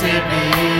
see me.